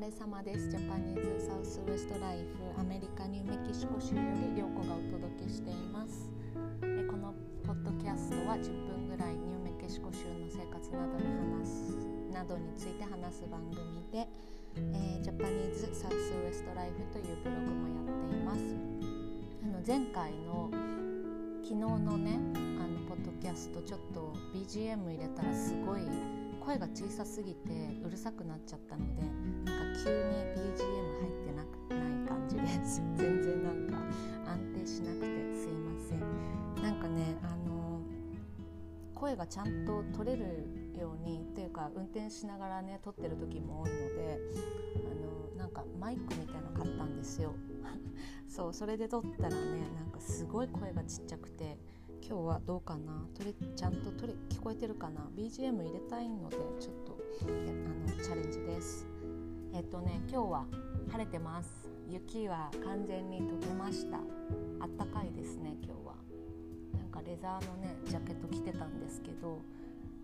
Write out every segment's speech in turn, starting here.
れ様です。ジャパニーズサウスウエストライフアメリカニューメキシコ州より涼子がお届けしています。えこのポッドキャストは10分ぐらいニューメキシコ州の生活などに話すなどについて話す番組で、えー、ジャパニーズサウスウエストライフというブログもやっています。あの前回の昨日のねあのポッドキャストちょっと BGM 入れたらすごい声が小さすぎてうるさくなっちゃったので急に BGM 入ってなくない感じです。全然なんか安定しなくてすいません。なんかねあの声がちゃんと取れるようにというか運転しながらね撮ってる時も多いのであのなんかマイクみたいの買ったんですよ。そうそれで撮ったらねなんかすごい声がちっちゃくて今日はどうかな？取れちゃんと取れ聞こえてるかな？BGM 入れたいのでちょっとあのチャレンジです。えっとね今日は晴れてます。雪は完全に溶けました。あったかいですね今日は。なんかレザーのねジャケット着てたんですけど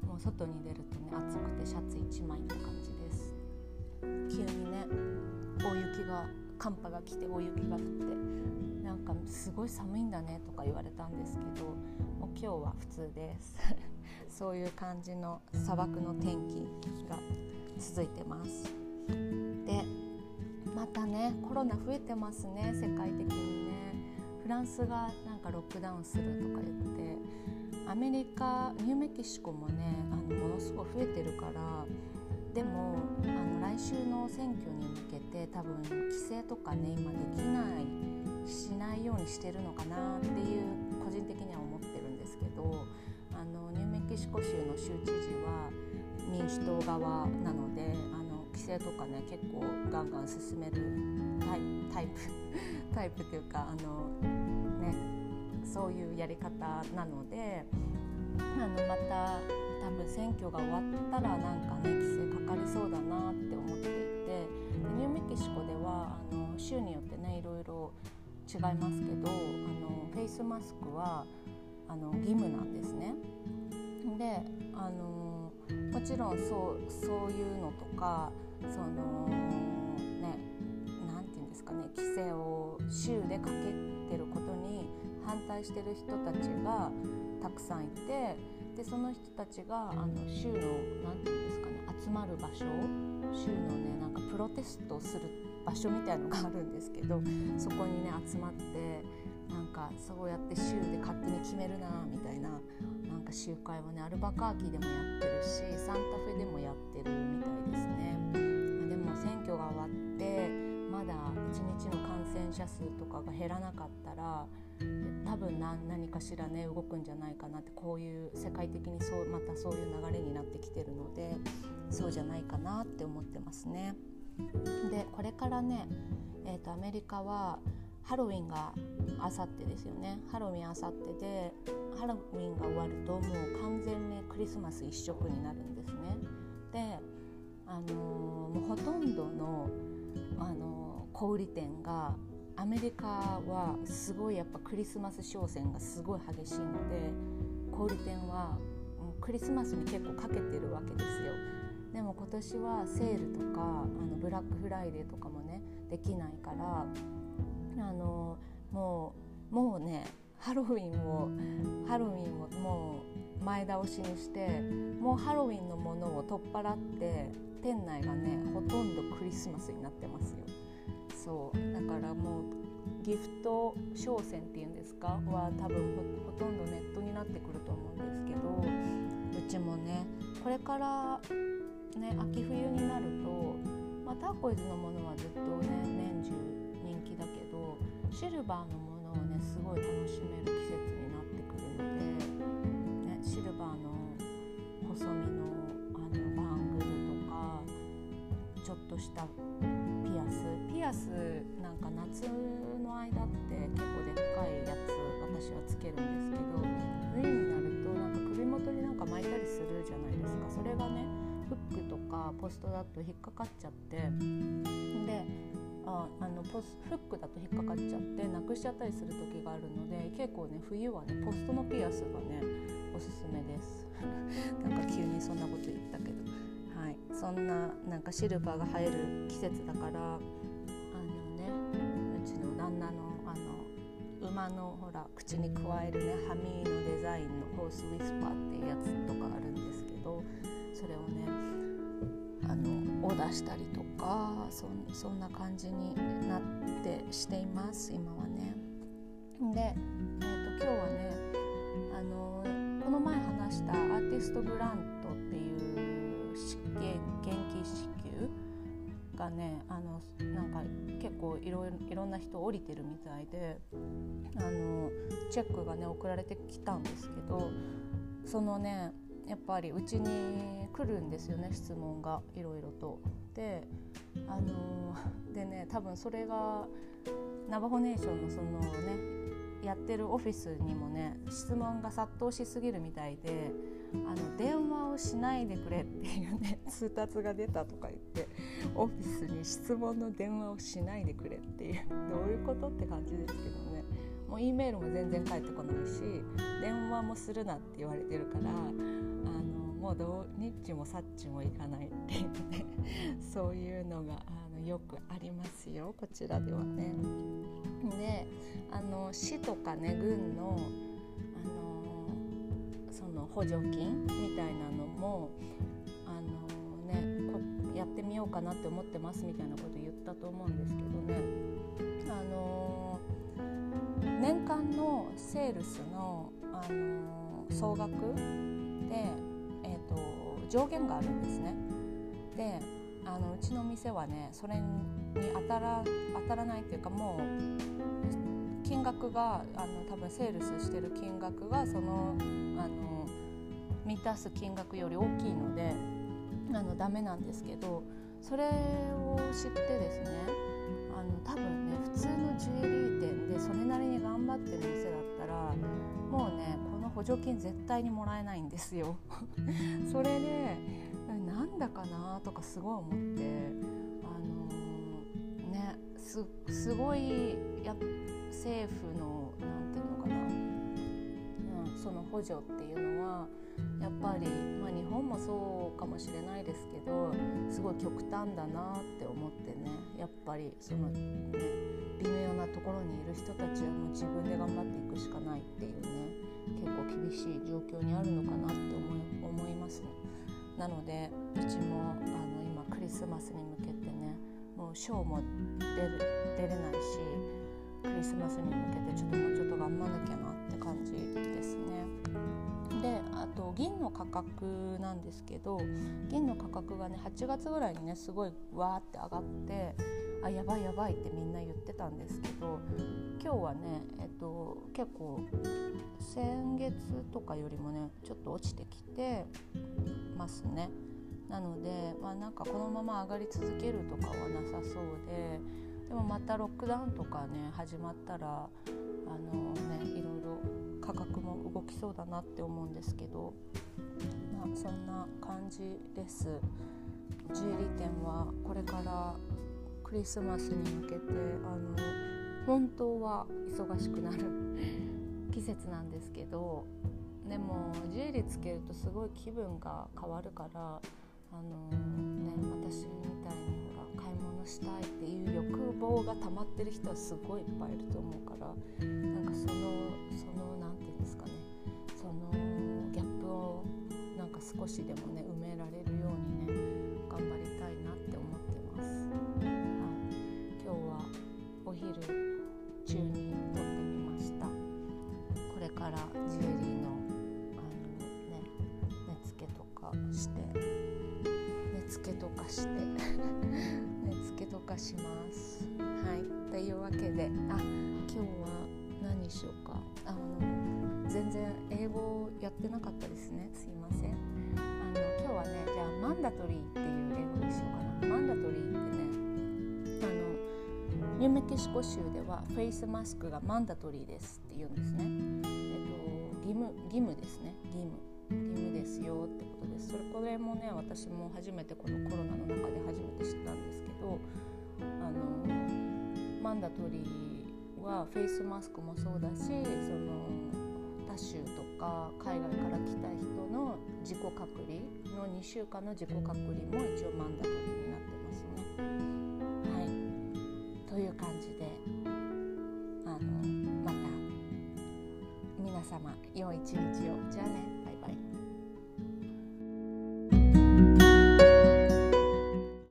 もう外に出るとね暑くてシャツ1枚って感じです。急にね大雪が寒波が来て大雪が降ってなんかすごい寒いんだねとか言われたんですけどもう今日は普通です。そういう感じの砂漠の天気が続いてます。でまたねコロナ増えてますね世界的にね。フランスがなんかロックダウンするとか言って。アメリカニューメキシコもねあのものすごい増えてるから。でもあの来週の選挙に向けて多分規制とかね今できないしないようにしてるのかなっていう個人的には思ってるんですけど。あのニューメキシコ州の州知事は民主党側なのであの規制とかね結構ガンガン進めるタイタイプ タイプというかあの、ね、そういうやり方なのであのまた多分選挙が終わったらなんかね規制かかりそうだなって思っていてニューメキシコではあの州によってねいろいろ違いますけどあのフェイスマスクはあの義務なんですね。であのもちろんそうそういうのとかそのね何て言うんですかね規制を州でかけてることに反対してる人たちがたくさんいてでその人たちがあの州の何て言うんですかね集まる場所州のねなんかプロテストする場所みたいのがあるんですけどそこにね集まってなんかそうやって州で勝手に決めるなみたいな集会をねアルバカーキでもやってるしサンタフェでもやってるみたいですね。でも選挙が終わってまだ1日の感染者数とかが減らなかったら多分何かしらね動くんじゃないかなってこういう世界的にそうまたそういう流れになってきてるのでそうじゃないかなって思ってますね。でこれからね、えーと、アメリカはハロウィンがあさってですよねハロウィンあさってでハロウィンが終わるともう完全にクリスマス一色になるんですね。で、あのー、もうほとんどの、あのー、小売店がアメリカはすごいやっぱクリスマス商戦がすごい激しいので小売店はクリスマスに結構かけてるわけですよ。でも今年はセールとかあのブラックフライデーとかもねできないからあのもうもうねハロウィンをハロウィンをもう前倒しにしてもうハロウィンのものを取っ払って店内がねほとんどクリスマスになってますよ。そうだからもうギフト商戦っていうんですか？は多分ほとんどネットになってくると思うんですけどうちもねこれからね秋冬になると、まあ、ターコイズのものはずっとね年中シルバーのものをねすごい楽しめる季節になってくるので、ね、シルバーの細身のあのバングルとかちょっとしたピアス。ピアスなんか夏の間って結構でっかいやつ私はつけるんですけど冬になるとなんか首元になんか巻いたりするじゃないですか。それがねフックとかポストだと引っかかっちゃって。でああのポスフックだと引っかかっちゃってなくしちゃったりする時があるので結構ね冬はねポストのピアスがねおすすめです。なんか急にそんなこと言ったけど。はい。そんななんかシルバーが生える季節だからあのねうちの旦那のあの馬のほら口に加えるねハミーのデザインのホースウィスパーっていうやつとかあるんですけどそれをねあのオーダーしたりとかそそんな感じになってしています今はね。で、えーと、今日はねあのこの前話したアーティストグラントっていう試験元気支給がねあのなんか結構いろいろんな人降りてるみたいであのチェックがね送られてきたんですけどそのねやっぱりうちに来るんですよね質問がいろいろと。であのでね多分それがナバホネーションのそのねやってるオフィスにもね質問が殺到しすぎるみたいであの電話をしないでくれっていうね 通達が出たとか言ってオフィスに質問の電話をしないでくれっていうどういうことって感じですけどねもう E メールも全然返ってこないし電話もするなって言われてるからあのもうどうニッチもサッチもいかないっていうね そういうのがあのよくありますよこちらではね。であの市とかね軍のあのその補助金みたいなのもあのねこやってみようかなって思ってますみたいなこと言ったと思うんですけどねあの年間のセールスのあの総額で、えーと、上限があるんですね。であのうちの店はねそれに当たら当たらないっていうかもう金額があの多分セールスしてる金額がそのあの満たす金額より大きいのであのダメなんですけどそれを知ってですねあの多分ね普通のジュエリー店でそれなりに頑張ってる店だったらもうねこの補助金絶対にもらえないんですよ。それでなんだかなとかすごい思ってあのー、ねすすごいや政府の何て言うのかな、うん、その補助っていうのはやっぱり、まあ、日本もそうかもしれないですけどすごい極端だなって思ってねやっぱりその、ね、微妙なところにいる人たちはもう自分で頑張っていくしかないっていうね結構厳しい状況にあるのかなって思い思いますね。なのでうちもあの今クリスマスに向けてねもうショーも出る出れないしクリスマスに向けてちょっともうちょっと頑張らなきゃなって感じですね。であと銀の価格なんですけど銀の価格がね8月ぐらいにねすごいわーって上がってあやばいやばいってみんな言ってたんですけど今日はね、えっと、結構先月とかよりもねちょっと落ちてきてますね。なので、まあ、なんかこのまま上がり続けるとかはなさそうででもまたロックダウンとかね始まったらあのねいろいろ価格も動きそうだなって思うんですけど、まあ、そんな感じです。ジュエリー店はこれからクリスマスに向けてあの本当は忙しくなる 季節なんですけどでもジュエリーつけるとすごい気分が変わるからあのね私みたいにほら買い物したいっていう欲望が溜まってる人はすごいいっぱいいると思うからなんかそのその少しでもね埋められるようにね頑張りたいなって思ってます。はい、今日はお昼中に撮ってみました。これからジュエリーのあのね根付けとかして付けとかして 根付けとかします。はい。というわけであ今日は何しようか。あの全然英語やってなかったですね。すいません。はねじゃあマンダトリーっていう英語にしようかな。マンダトリーってねあのニューメキシコ州ではフェイスマスクがマンダトリーですって言うんですね。えっと義務義務ですね。義務。義務ですよってことです。それこれもね私も初めてこのコロナの中で初めて知ったんですけどあのマンダトリーはフェイスマスクもそうだしその他州とか海外から来た人の自己隔離の2週間の自己隔離も一応マンダトリーになってますね。はいという感じであのまた皆様良い一日をじゃあね。